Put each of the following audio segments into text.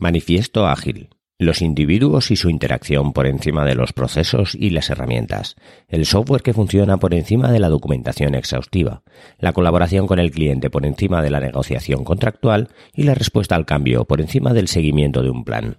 Manifiesto ágil. Los individuos y su interacción por encima de los procesos y las herramientas. El software que funciona por encima de la documentación exhaustiva. La colaboración con el cliente por encima de la negociación contractual y la respuesta al cambio por encima del seguimiento de un plan.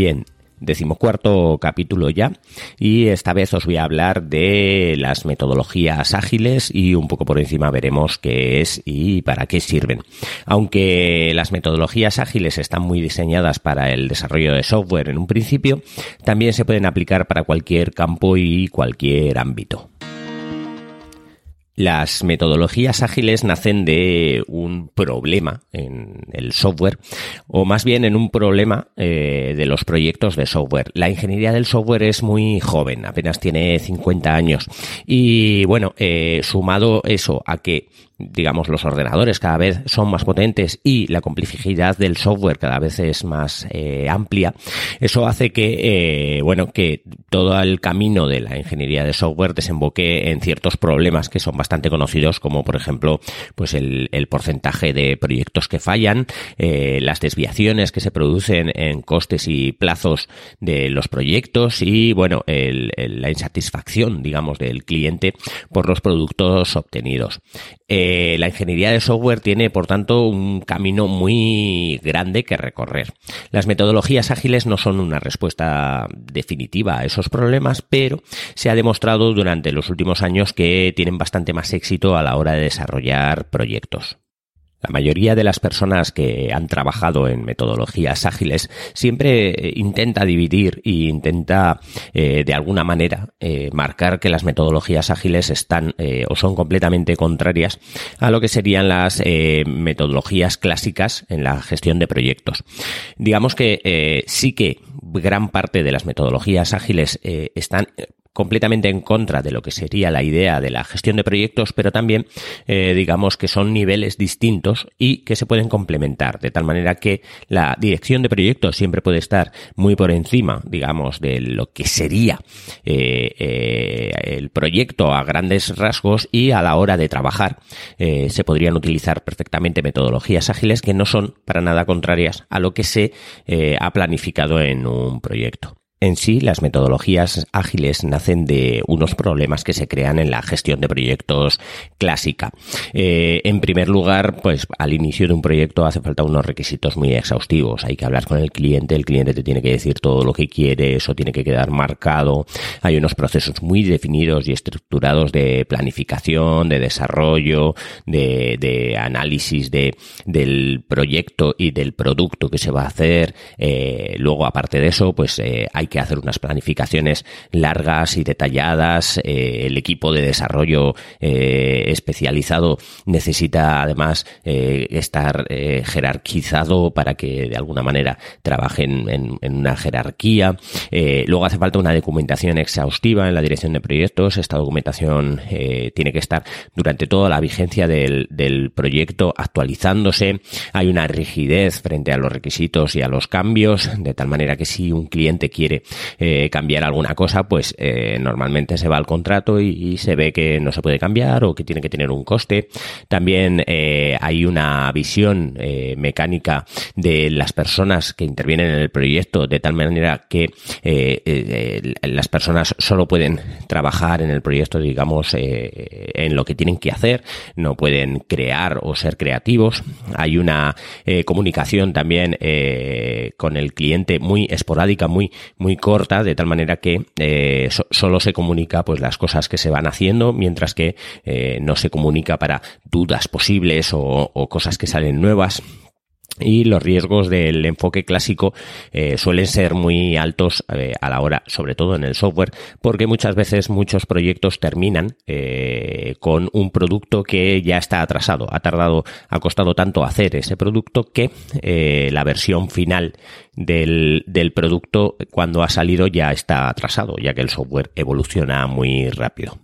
Bien, decimocuarto capítulo ya y esta vez os voy a hablar de las metodologías ágiles y un poco por encima veremos qué es y para qué sirven. Aunque las metodologías ágiles están muy diseñadas para el desarrollo de software en un principio, también se pueden aplicar para cualquier campo y cualquier ámbito. Las metodologías ágiles nacen de un problema en el software, o más bien en un problema eh, de los proyectos de software. La ingeniería del software es muy joven, apenas tiene 50 años. Y bueno, eh, sumado eso a que digamos, los ordenadores cada vez son más potentes y la complejidad del software cada vez es más eh, amplia, eso hace que, bueno, que todo el camino de la ingeniería de software desemboque en ciertos problemas que son bastante conocidos, como por ejemplo, pues el, porcentaje de proyectos que fallan, eh, las desviaciones que se producen en costes y plazos de los proyectos y, bueno, la insatisfacción, digamos, del cliente por los productos obtenidos. Eh, la ingeniería de software tiene, por tanto, un camino muy grande que recorrer. Las metodologías ágiles no son una respuesta definitiva a esos problemas, pero se ha demostrado durante los últimos años que tienen bastante más éxito a la hora de desarrollar proyectos. La mayoría de las personas que han trabajado en metodologías ágiles siempre eh, intenta dividir e intenta eh, de alguna manera eh, marcar que las metodologías ágiles están o son completamente contrarias a lo que serían las metodologías clásicas en la gestión de proyectos. Digamos que sí que gran parte de las metodologías ágiles están completamente en contra de lo que sería la idea de la gestión de proyectos, pero también eh, digamos que son niveles distintos y que se pueden complementar, de tal manera que la dirección de proyectos siempre puede estar muy por encima, digamos, de lo que sería eh, eh, el proyecto a grandes rasgos y a la hora de trabajar se podrían utilizar perfectamente metodologías ágiles que no son para nada contrarias a lo que se ha planificado en un proyecto. En sí, las metodologías ágiles nacen de unos problemas que se crean en la gestión de proyectos clásica. Eh, en primer lugar, pues al inicio de un proyecto hace falta unos requisitos muy exhaustivos. Hay que hablar con el cliente, el cliente te tiene que decir todo lo que quiere, eso tiene que quedar marcado. Hay unos procesos muy definidos y estructurados de planificación, de desarrollo, de, análisis de, del proyecto y del producto que se va a hacer. Eh, luego, aparte de eso, pues eh, hay que hacer unas planificaciones largas y detalladas. Eh, el equipo de desarrollo eh, especializado necesita además eh, estar jerarquizado para que de alguna manera trabajen en, una jerarquía. luego hace falta una documentación exhaustiva en la dirección de proyectos. Esta documentación tiene que estar durante toda la vigencia del, del proyecto actualizándose. Hay una rigidez frente a los requisitos y a los cambios, de tal manera que si un cliente quiere eh, cambiar alguna cosa, pues eh, normalmente se va al contrato y, se ve que no se puede cambiar o que tiene que tener un coste. También eh, hay una visión mecánica de las personas que intervienen en el proyecto de tal manera que las personas solo pueden trabajar en el proyecto, digamos, en lo que tienen que hacer, no pueden crear o ser creativos. Hay una comunicación también con el cliente muy esporádica, muy, muy corta, de tal manera que eh, solo se comunica pues las cosas que se van haciendo, mientras que eh, no se comunica para dudas posibles o, cosas que salen nuevas. Y los riesgos del enfoque clásico eh, suelen ser muy altos eh, a la hora, sobre todo en el software, porque muchas veces muchos proyectos terminan eh, con un producto que ya está atrasado. Ha tardado, ha costado tanto hacer ese producto que la versión final del, del producto cuando ha salido ya está atrasado, ya que el software evoluciona muy rápido.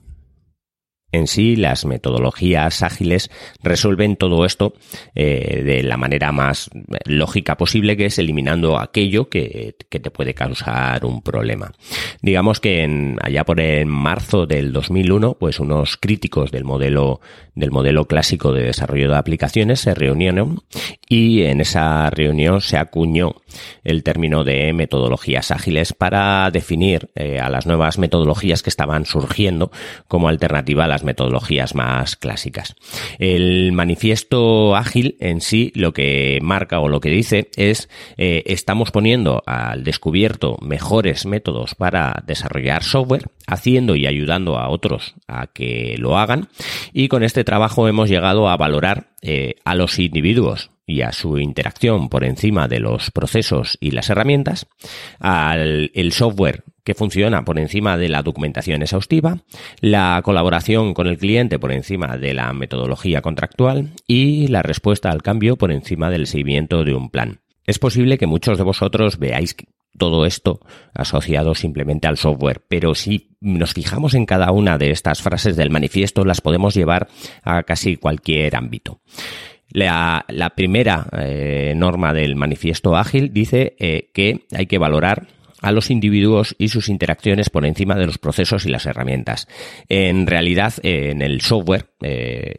En sí, las metodologías ágiles resuelven todo esto eh, de la manera más lógica posible, que es eliminando aquello que, te puede causar un problema. Digamos que en, allá por en marzo del 2001, pues unos críticos del modelo del modelo clásico de desarrollo de aplicaciones se reunieron y en esa reunión se acuñó el término de metodologías ágiles para definir eh, a las nuevas metodologías que estaban surgiendo como alternativa a las metodologías más clásicas. El manifiesto ágil en sí lo que marca o lo que dice es eh, estamos poniendo al descubierto mejores métodos para desarrollar software, haciendo y ayudando a otros a que lo hagan y con este trabajo hemos llegado a valorar eh, a los individuos y a su interacción por encima de los procesos y las herramientas, al el software que funciona por encima de la documentación exhaustiva, la colaboración con el cliente por encima de la metodología contractual y la respuesta al cambio por encima del seguimiento de un plan. Es posible que muchos de vosotros veáis todo esto asociado simplemente al software, pero si nos fijamos en cada una de estas frases del manifiesto, las podemos llevar a casi cualquier ámbito. La, primera eh, norma del manifiesto ágil dice eh, que hay que valorar a los individuos y sus interacciones por encima de los procesos y las herramientas. En realidad, eh, en el software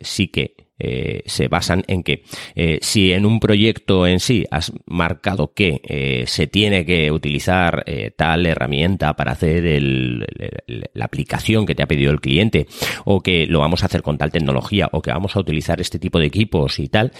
sí que eh, se basan en que eh, si en un proyecto en sí has marcado que eh, se tiene que utilizar tal herramienta para hacer la aplicación que te ha pedido el cliente o que lo vamos a hacer con tal tecnología o que vamos a utilizar este tipo de equipos y tal,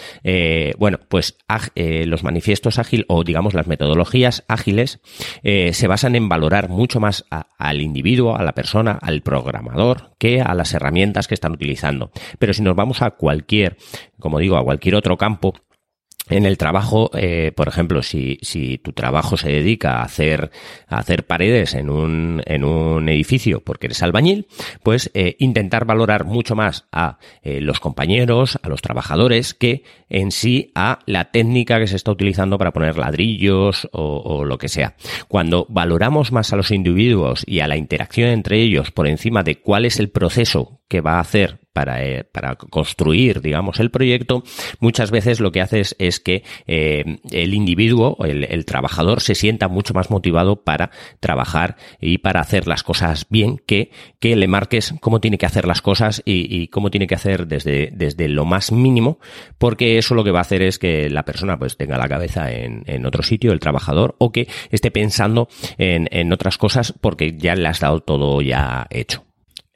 bueno, pues los manifiestos ágiles o digamos las metodologías ágiles se basan en valorar mucho más al individuo, a la persona, al programador que a las herramientas que están utilizando. Pero si nos vamos a cualquier como digo, a cualquier otro campo, en el trabajo, eh, por ejemplo, si, tu trabajo se dedica a hacer, a hacer paredes en un, en un edificio porque eres albañil, pues eh, intentar valorar mucho más a eh, los compañeros, a los trabajadores, que en sí a la técnica que se está utilizando para poner ladrillos o lo que sea. Cuando valoramos más a los individuos y a la interacción entre ellos por encima de cuál es el proceso que va a hacer para, eh, para construir, digamos, el proyecto, muchas veces lo que haces es que eh, el individuo, el, el, trabajador, se sienta mucho más motivado para trabajar y para hacer las cosas bien que, que le marques cómo tiene que hacer las cosas y, y, cómo tiene que hacer desde, desde lo más mínimo, porque eso lo que va a hacer es que la persona pues tenga la cabeza en, en otro sitio, el trabajador, o que esté pensando en, en otras cosas porque ya le has dado todo ya hecho.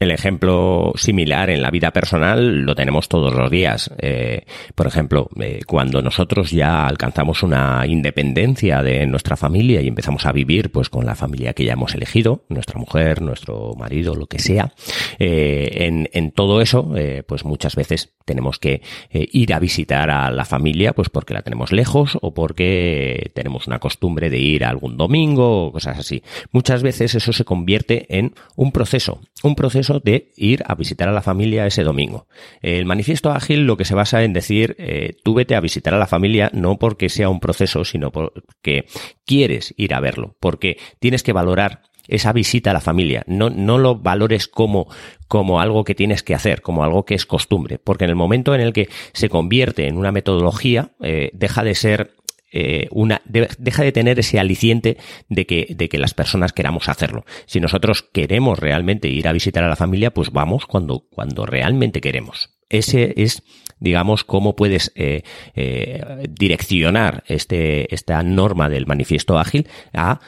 El ejemplo similar en la vida personal lo tenemos todos los días. Eh, por ejemplo, eh, cuando nosotros ya alcanzamos una independencia de nuestra familia y empezamos a vivir pues con la familia que ya hemos elegido, nuestra mujer, nuestro marido, lo que sea, eh, en, en, todo eso, pues muchas veces tenemos que ir a visitar a la familia, pues porque la tenemos lejos o porque tenemos una costumbre de ir algún domingo o cosas así. Muchas veces eso se convierte en un proceso, un proceso de ir a visitar a la familia ese domingo. El manifiesto ágil lo que se basa en decir, eh, tú vete a visitar a la familia no porque sea un proceso, sino porque quieres ir a verlo, porque tienes que valorar esa visita a la familia. No, no lo valores como, como algo que tienes que hacer, como algo que es costumbre, porque en el momento en el que se convierte en una metodología, eh, deja de ser eh, una, deja de tener ese aliciente de que, de que las personas queramos hacerlo. Si nosotros queremos realmente ir a visitar a la familia, pues vamos cuando, cuando realmente queremos. Ese es, digamos, cómo puedes eh, eh, direccionar este, esta norma del manifiesto ágil a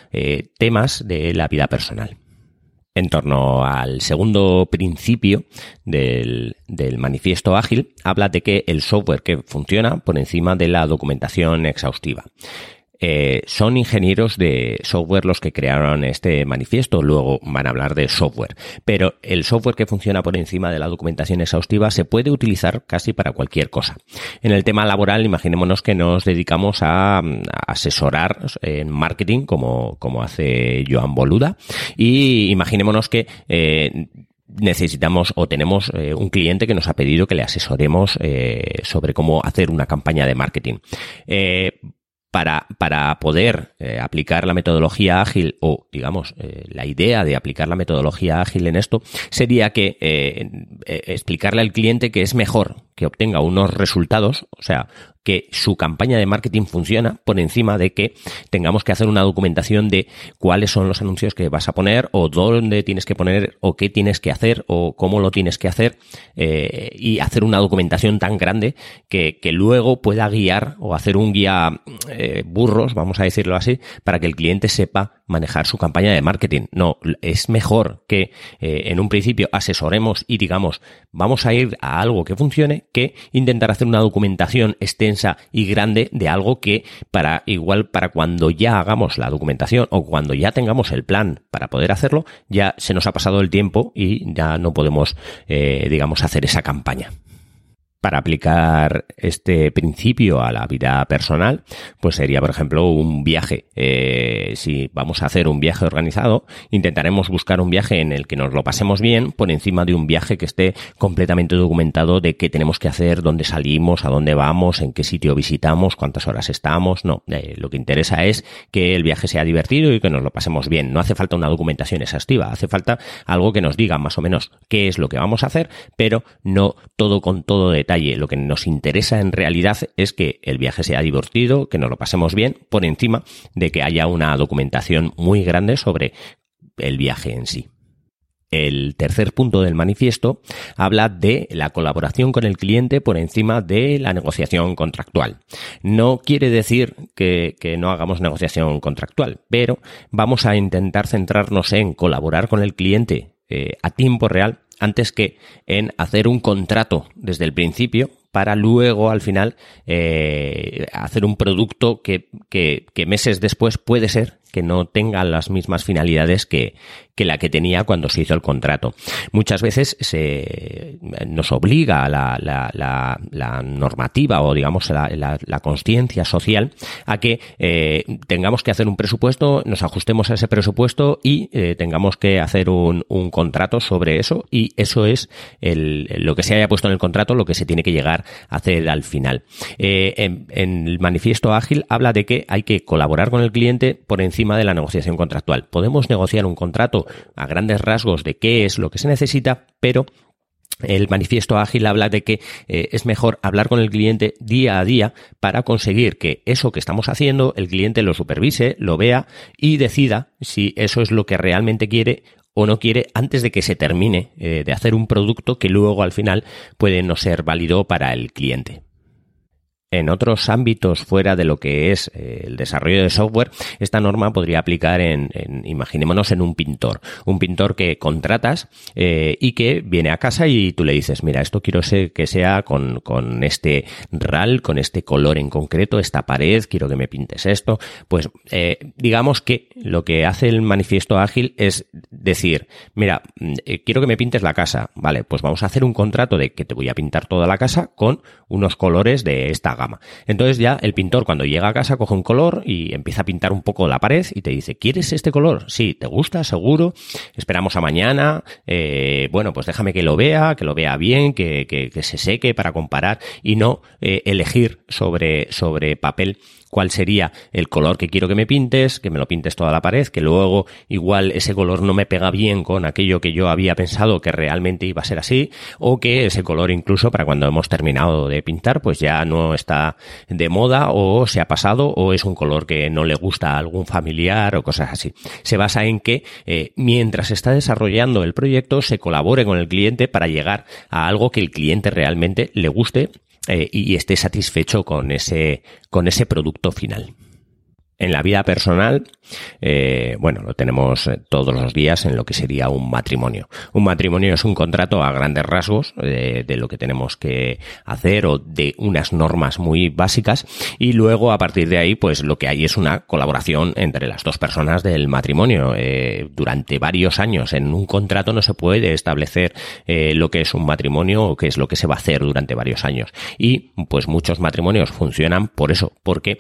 temas de la vida personal en torno al segundo principio del, del, manifiesto ágil, habla de que el software que funciona por encima de la documentación exhaustiva. Eh, son ingenieros de software los que crearon este manifiesto, luego van a hablar de software, pero el software que funciona por encima de la documentación exhaustiva se puede utilizar casi para cualquier cosa. En el tema laboral, imaginémonos que nos dedicamos a, asesorar en marketing como, como hace Joan Boluda y imaginémonos que eh, necesitamos o tenemos eh, un cliente que nos ha pedido que le asesoremos eh, sobre cómo hacer una campaña de marketing. Eh, para, para, poder aplicar la metodología ágil o, digamos, la idea de aplicar la metodología ágil en esto sería que explicarle al cliente que es mejor que obtenga unos resultados, o sea, que su campaña de marketing funciona por encima de que tengamos que hacer una documentación de cuáles son los anuncios que vas a poner o dónde tienes que poner o qué tienes que hacer o cómo lo tienes que hacer eh, y hacer una documentación tan grande que, luego pueda guiar o hacer un guía eh, burros, vamos a decirlo así, para que el cliente sepa manejar su campaña de marketing. No, es mejor que eh, en un principio asesoremos y digamos, vamos a ir a algo que funcione que intentar hacer una documentación extensa y grande de algo que para igual para cuando ya hagamos la documentación o cuando ya tengamos el plan para poder hacerlo, ya se nos ha pasado el tiempo y ya no podemos, eh, digamos, hacer esa campaña para aplicar este principio a la vida personal, pues sería, por ejemplo, un viaje. Eh, si vamos a hacer un viaje organizado, intentaremos buscar un viaje en el que nos lo pasemos bien por encima de un viaje que esté completamente documentado de qué tenemos que hacer, dónde salimos, a dónde vamos, en qué sitio visitamos, cuántas horas estamos. No, eh, lo que interesa es que el viaje sea divertido y que nos lo pasemos bien. No hace falta una documentación exhaustiva, hace falta algo que nos diga más o menos qué es lo que vamos a hacer, pero no todo con todo detalle lo que nos interesa en realidad es que el viaje sea divertido, que nos lo pasemos bien, por encima de que haya una documentación muy grande sobre el viaje en sí. El tercer punto del manifiesto habla de la colaboración con el cliente por encima de la negociación contractual. No quiere decir que, no hagamos negociación contractual, pero vamos a intentar centrarnos en colaborar con el cliente eh, a tiempo real antes que en hacer un contrato desde el principio para luego al final eh, hacer un producto que, que, que, meses después puede ser que no tenga las mismas finalidades que, que la que tenía cuando se hizo el contrato. Muchas veces se nos obliga la, la, la, la normativa o digamos la, la, conciencia social a que eh, tengamos que hacer un presupuesto, nos ajustemos a ese presupuesto y eh, tengamos que hacer un, un, contrato sobre eso y eso es el, lo que se haya puesto en el contrato, lo que se tiene que llegar hacer al final. Eh, en, en el manifiesto ágil habla de que hay que colaborar con el cliente por encima de la negociación contractual. Podemos negociar un contrato a grandes rasgos de qué es lo que se necesita, pero el manifiesto ágil habla de que eh, es mejor hablar con el cliente día a día para conseguir que eso que estamos haciendo el cliente lo supervise, lo vea y decida si eso es lo que realmente quiere o no quiere antes de que se termine eh, de hacer un producto que luego al final puede no ser válido para el cliente en otros ámbitos fuera de lo que es eh, el desarrollo de software, esta norma podría aplicar en, imaginémonos, en un pintor. Un pintor que contratas eh, y que viene a casa y tú le dices, mira, esto quiero que sea con, con este RAL, con este color en concreto, esta pared, quiero que me pintes esto. Pues eh, digamos que lo que hace el manifiesto ágil es decir, mira, mm, quiero que me pintes la casa. Vale, pues vamos a hacer un contrato de que te voy a pintar toda la casa con unos colores de esta entonces ya el pintor cuando llega a casa coge un color y empieza a pintar un poco la pared y te dice, ¿quieres este color? Sí, ¿te gusta? Seguro. Esperamos a mañana. Eh, bueno, pues déjame que lo vea, que lo vea bien, que, que, se seque para comparar y no eh, elegir sobre, sobre papel cuál sería el color que quiero que me pintes, que me lo pintes toda la pared, que luego igual ese color no me pega bien con aquello que yo había pensado que realmente iba a ser así, o que ese color incluso para cuando hemos terminado de pintar, pues ya no está de moda o se ha pasado o es un color que no le gusta a algún familiar o cosas así. Se basa en que eh, mientras está desarrollando el proyecto se colabore con el cliente para llegar a algo que el cliente realmente le guste eh, y esté satisfecho con ese, con ese producto final. En la vida personal, eh, bueno, lo tenemos eh, todos los días en lo que sería un matrimonio. Un matrimonio es un contrato a grandes rasgos eh, de lo que tenemos que hacer o de unas normas muy básicas y luego a partir de ahí, pues lo que hay es una colaboración entre las dos personas del matrimonio. durante varios años en un contrato no se puede establecer lo que es un matrimonio o qué es lo que se va a hacer durante varios años. Y pues muchos matrimonios funcionan por eso, porque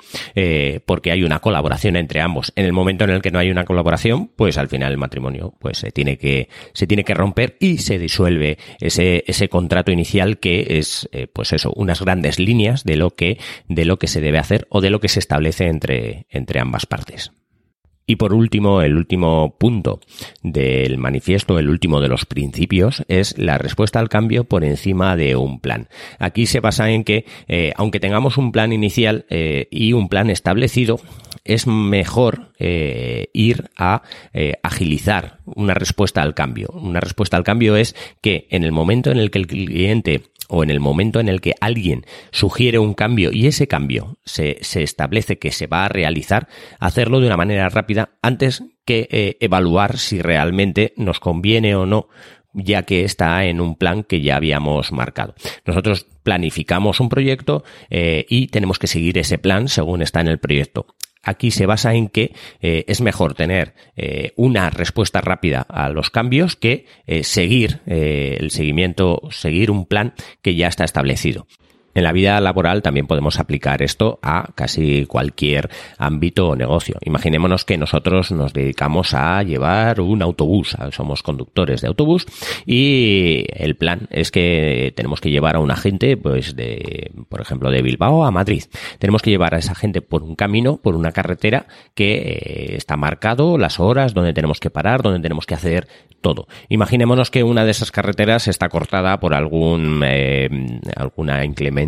porque hay una colaboración entre ambos. En el momento en el que no hay una colaboración, pues al final el matrimonio pues se tiene que se tiene que romper y se disuelve ese ese contrato inicial que es eh, pues eso, unas grandes líneas de lo que de lo que se debe hacer o de lo que se establece entre entre ambas partes. Y por último, el último punto del manifiesto, el último de los principios, es la respuesta al cambio por encima de un plan. Aquí se basa en que, eh, aunque tengamos un plan inicial eh, y un plan establecido, es mejor eh, ir a agilizar una respuesta al cambio. Una respuesta al cambio es que en el momento en el que el cliente o en el momento en el que alguien sugiere un cambio y ese cambio se, se establece que se va a realizar, hacerlo de una manera rápida antes que eh, evaluar si realmente nos conviene o no ya que está en un plan que ya habíamos marcado. Nosotros planificamos un proyecto eh, y tenemos que seguir ese plan según está en el proyecto aquí se basa en que eh, es mejor tener eh, una respuesta rápida a los cambios que eh, seguir el seguimiento, seguir un plan que ya está establecido. En la vida laboral también podemos aplicar esto a casi cualquier ámbito o negocio. Imaginémonos que nosotros nos dedicamos a llevar un autobús, somos conductores de autobús y el plan es que tenemos que llevar a una gente, pues de, por ejemplo, de Bilbao a Madrid. Tenemos que llevar a esa gente por un camino, por una carretera que eh, está marcado, las horas, donde tenemos que parar, donde tenemos que hacer todo. Imaginémonos que una de esas carreteras está cortada por algún eh, alguna inclemencia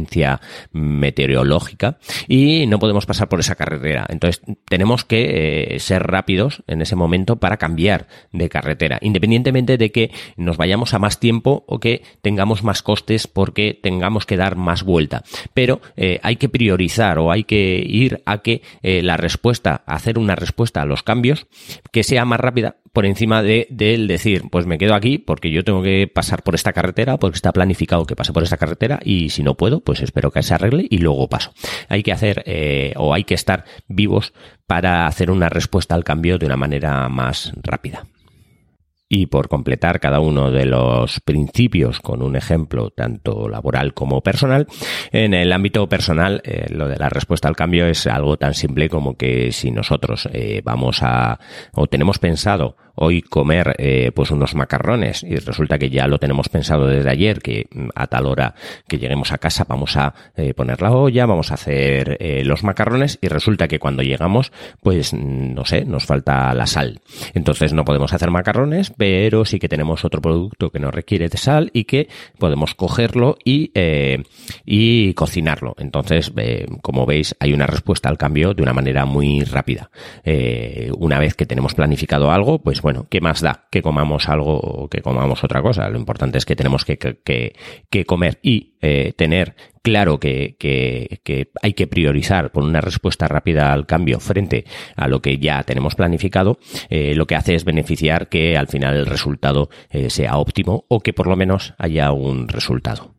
meteorológica y no podemos pasar por esa carretera. Entonces tenemos que eh, ser rápidos en ese momento para cambiar de carretera, independientemente de que nos vayamos a más tiempo o que tengamos más costes porque tengamos que dar más vuelta. Pero eh, hay que priorizar o hay que ir a que la respuesta, hacer una respuesta a los cambios que sea más rápida por encima de, del decir, pues me quedo aquí porque yo tengo que pasar por esta carretera, porque está planificado que pase por esta carretera y si no puedo, pues espero que se arregle y luego paso. Hay que hacer eh, o hay que estar vivos para hacer una respuesta al cambio de una manera más rápida. Y por completar cada uno de los principios con un ejemplo tanto laboral como personal, en el ámbito personal eh, lo de la respuesta al cambio es algo tan simple como que si nosotros eh, vamos a o tenemos pensado hoy comer eh, pues unos macarrones y resulta que ya lo tenemos pensado desde ayer que mm, a tal hora que lleguemos a casa vamos a poner la olla, vamos a hacer los macarrones y resulta que cuando llegamos pues mm, no sé, nos falta la sal. Entonces no podemos hacer macarrones pero sí que tenemos otro producto que no requiere de sal y que podemos cogerlo y, eh, y cocinarlo. Entonces, eh, como veis, hay una respuesta al cambio de una manera muy rápida. Eh, una vez que tenemos planificado algo, pues bueno, ¿qué más da que comamos algo o que comamos otra cosa? Lo importante es que tenemos que, comer y tener claro que, que, hay que priorizar por una respuesta rápida al cambio frente a lo que ya tenemos planificado, eh, lo que hace es beneficiar que al final el resultado eh, sea óptimo o que por lo menos haya un resultado.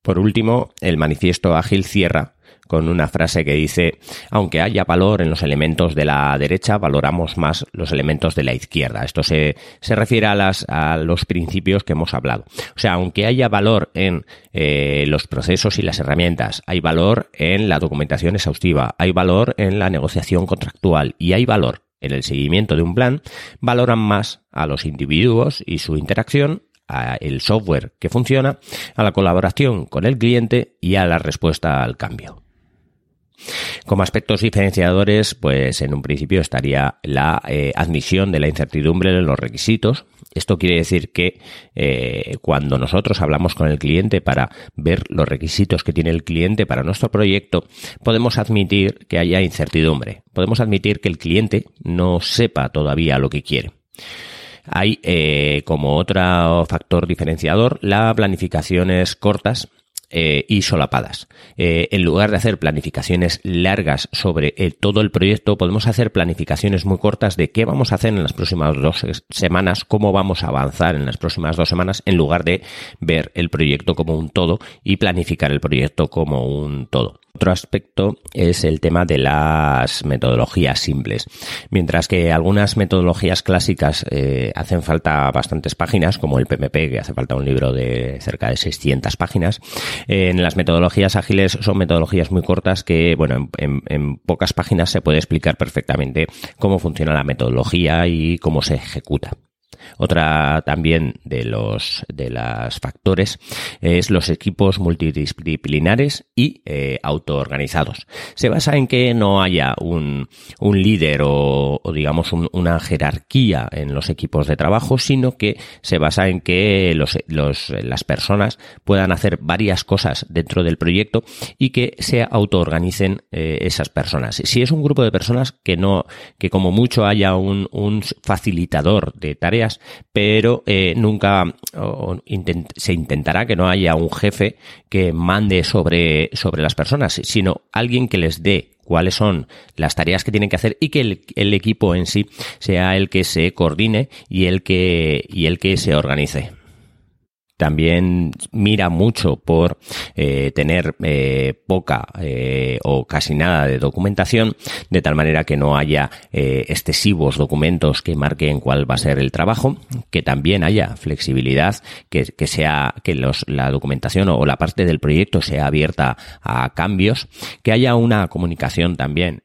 Por último, el manifiesto ágil cierra con una frase que dice, aunque haya valor en los elementos de la derecha, valoramos más los elementos de la izquierda. Esto se, se refiere a, las, a los principios que hemos hablado. O sea, aunque haya valor en eh, los procesos y las herramientas, hay valor en la documentación exhaustiva, hay valor en la negociación contractual y hay valor en el seguimiento de un plan, valoran más a los individuos y su interacción a el software que funciona, a la colaboración con el cliente y a la respuesta al cambio. Como aspectos diferenciadores, pues en un principio estaría la eh, admisión de la incertidumbre en los requisitos. Esto quiere decir que eh, cuando nosotros hablamos con el cliente para ver los requisitos que tiene el cliente para nuestro proyecto, podemos admitir que haya incertidumbre. Podemos admitir que el cliente no sepa todavía lo que quiere. Hay eh, como otro factor diferenciador las planificaciones cortas eh, y solapadas. Eh, en lugar de hacer planificaciones largas sobre todo el proyecto, podemos hacer planificaciones muy cortas de qué vamos a hacer en las próximas dos semanas, cómo vamos a avanzar en las próximas dos semanas, en lugar de ver el proyecto como un todo y planificar el proyecto como un todo. Otro aspecto es el tema de las metodologías simples. Mientras que algunas metodologías clásicas eh, hacen falta bastantes páginas, como el PMP, que hace falta un libro de cerca de 600 páginas, eh, en las metodologías ágiles son metodologías muy cortas que, bueno, en pocas páginas se puede explicar perfectamente cómo funciona la metodología y cómo se ejecuta. Otra también de los de las factores es los equipos multidisciplinares y eh, autoorganizados. Se basa en que no haya un, un líder o, digamos una jerarquía en los equipos de trabajo, sino que se basa en que los, los, las personas puedan hacer varias cosas dentro del proyecto y que se autoorganicen eh, esas personas. Si es un grupo de personas que no, que como mucho haya un, un facilitador de tareas, pero eh, nunca se intentará que no haya un jefe que mande sobre, sobre las personas, sino alguien que les dé cuáles son las tareas que tienen que hacer y que el, el, equipo en sí sea el que se coordine y el que, y el que se organice también mira mucho por eh, tener eh, poca eh, o casi nada de documentación, de tal manera que no haya excesivos documentos que marquen cuál va a ser el trabajo, que también haya flexibilidad, que, que sea que los, la documentación o la parte del proyecto sea abierta a cambios, que haya una comunicación también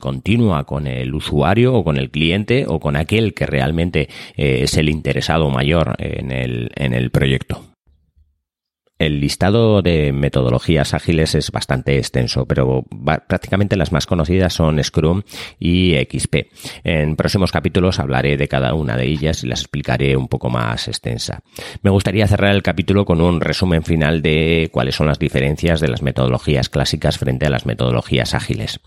continua con el usuario o con el cliente o con aquel que realmente es el interesado mayor en el, en el proyecto proyecto. El listado de metodologías ágiles es bastante extenso, pero prácticamente las más conocidas son Scrum y XP. En próximos capítulos hablaré de cada una de ellas y las explicaré un poco más extensa. Me gustaría cerrar el capítulo con un resumen final de cuáles son las diferencias de las metodologías clásicas frente a las metodologías ágiles.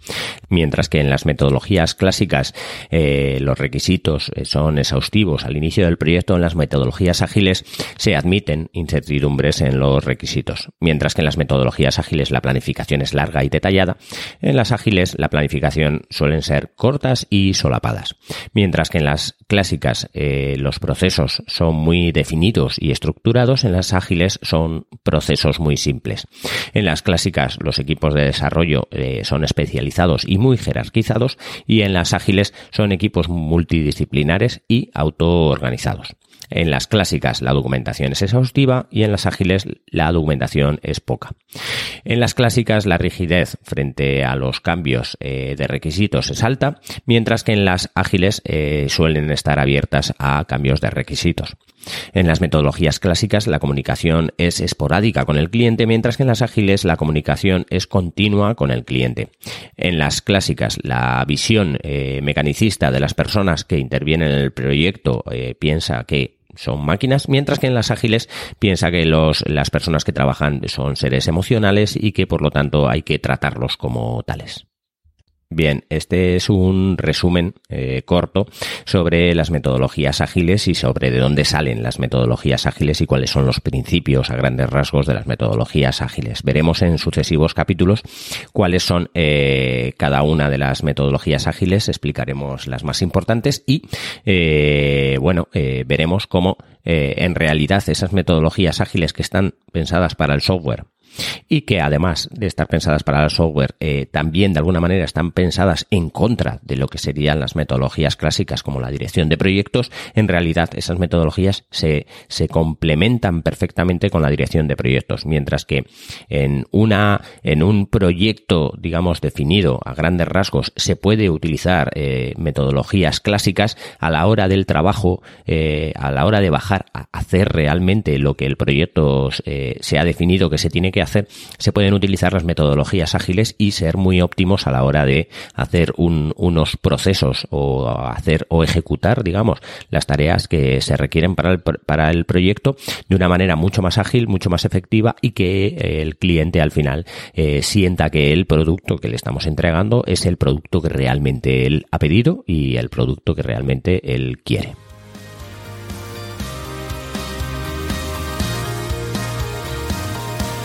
Mientras que en las metodologías clásicas eh, los requisitos eh, son exhaustivos al inicio del proyecto, en las metodologías ágiles se admiten incertidumbres en los requisitos. Mientras que en las metodologías ágiles la planificación es larga y detallada, en las ágiles la planificación suelen ser cortas y solapadas. Mientras que en las clásicas eh, los procesos son muy definidos y estructurados, en las ágiles son procesos muy simples. En las clásicas los equipos de desarrollo eh, son especializados y muy jerarquizados y en las ágiles son equipos multidisciplinares y autoorganizados. En las clásicas la documentación es exhaustiva y en las ágiles la documentación es poca. En las clásicas la rigidez frente a los cambios eh, de requisitos es alta, mientras que en las ágiles eh, suelen estar abiertas a cambios de requisitos. En las metodologías clásicas la comunicación es esporádica con el cliente, mientras que en las ágiles la comunicación es continua con el cliente. En las clásicas la visión eh, mecanicista de las personas que intervienen en el proyecto piensa que son máquinas, mientras que en las ágiles piensa que los, las personas que trabajan son seres emocionales y que por lo tanto hay que tratarlos como tales. Bien, este es un resumen eh, corto sobre las metodologías ágiles y sobre de dónde salen las metodologías ágiles y cuáles son los principios a grandes rasgos de las metodologías ágiles. Veremos en sucesivos capítulos cuáles son eh, cada una de las metodologías ágiles, explicaremos las más importantes y, eh, bueno, veremos cómo en realidad esas metodologías ágiles que están pensadas para el software y que además de estar pensadas para el software, eh, también de alguna manera están pensadas en contra de lo que serían las metodologías clásicas como la dirección de proyectos, en realidad esas metodologías se, se complementan perfectamente con la dirección de proyectos, mientras que en una, en un proyecto, digamos, definido a grandes rasgos, se puede utilizar eh, metodologías clásicas a la hora del trabajo, eh, a la hora de bajar a hacer realmente lo que el proyecto se ha definido que se tiene que hacer, se pueden utilizar las metodologías ágiles y ser muy óptimos a la hora de hacer unos procesos o hacer o ejecutar, digamos, las tareas que se requieren para el, para el proyecto de una manera mucho más ágil, mucho más efectiva y que eh, el cliente al final eh, sienta que el producto que le estamos entregando es el producto que realmente él ha pedido y el producto que realmente él quiere.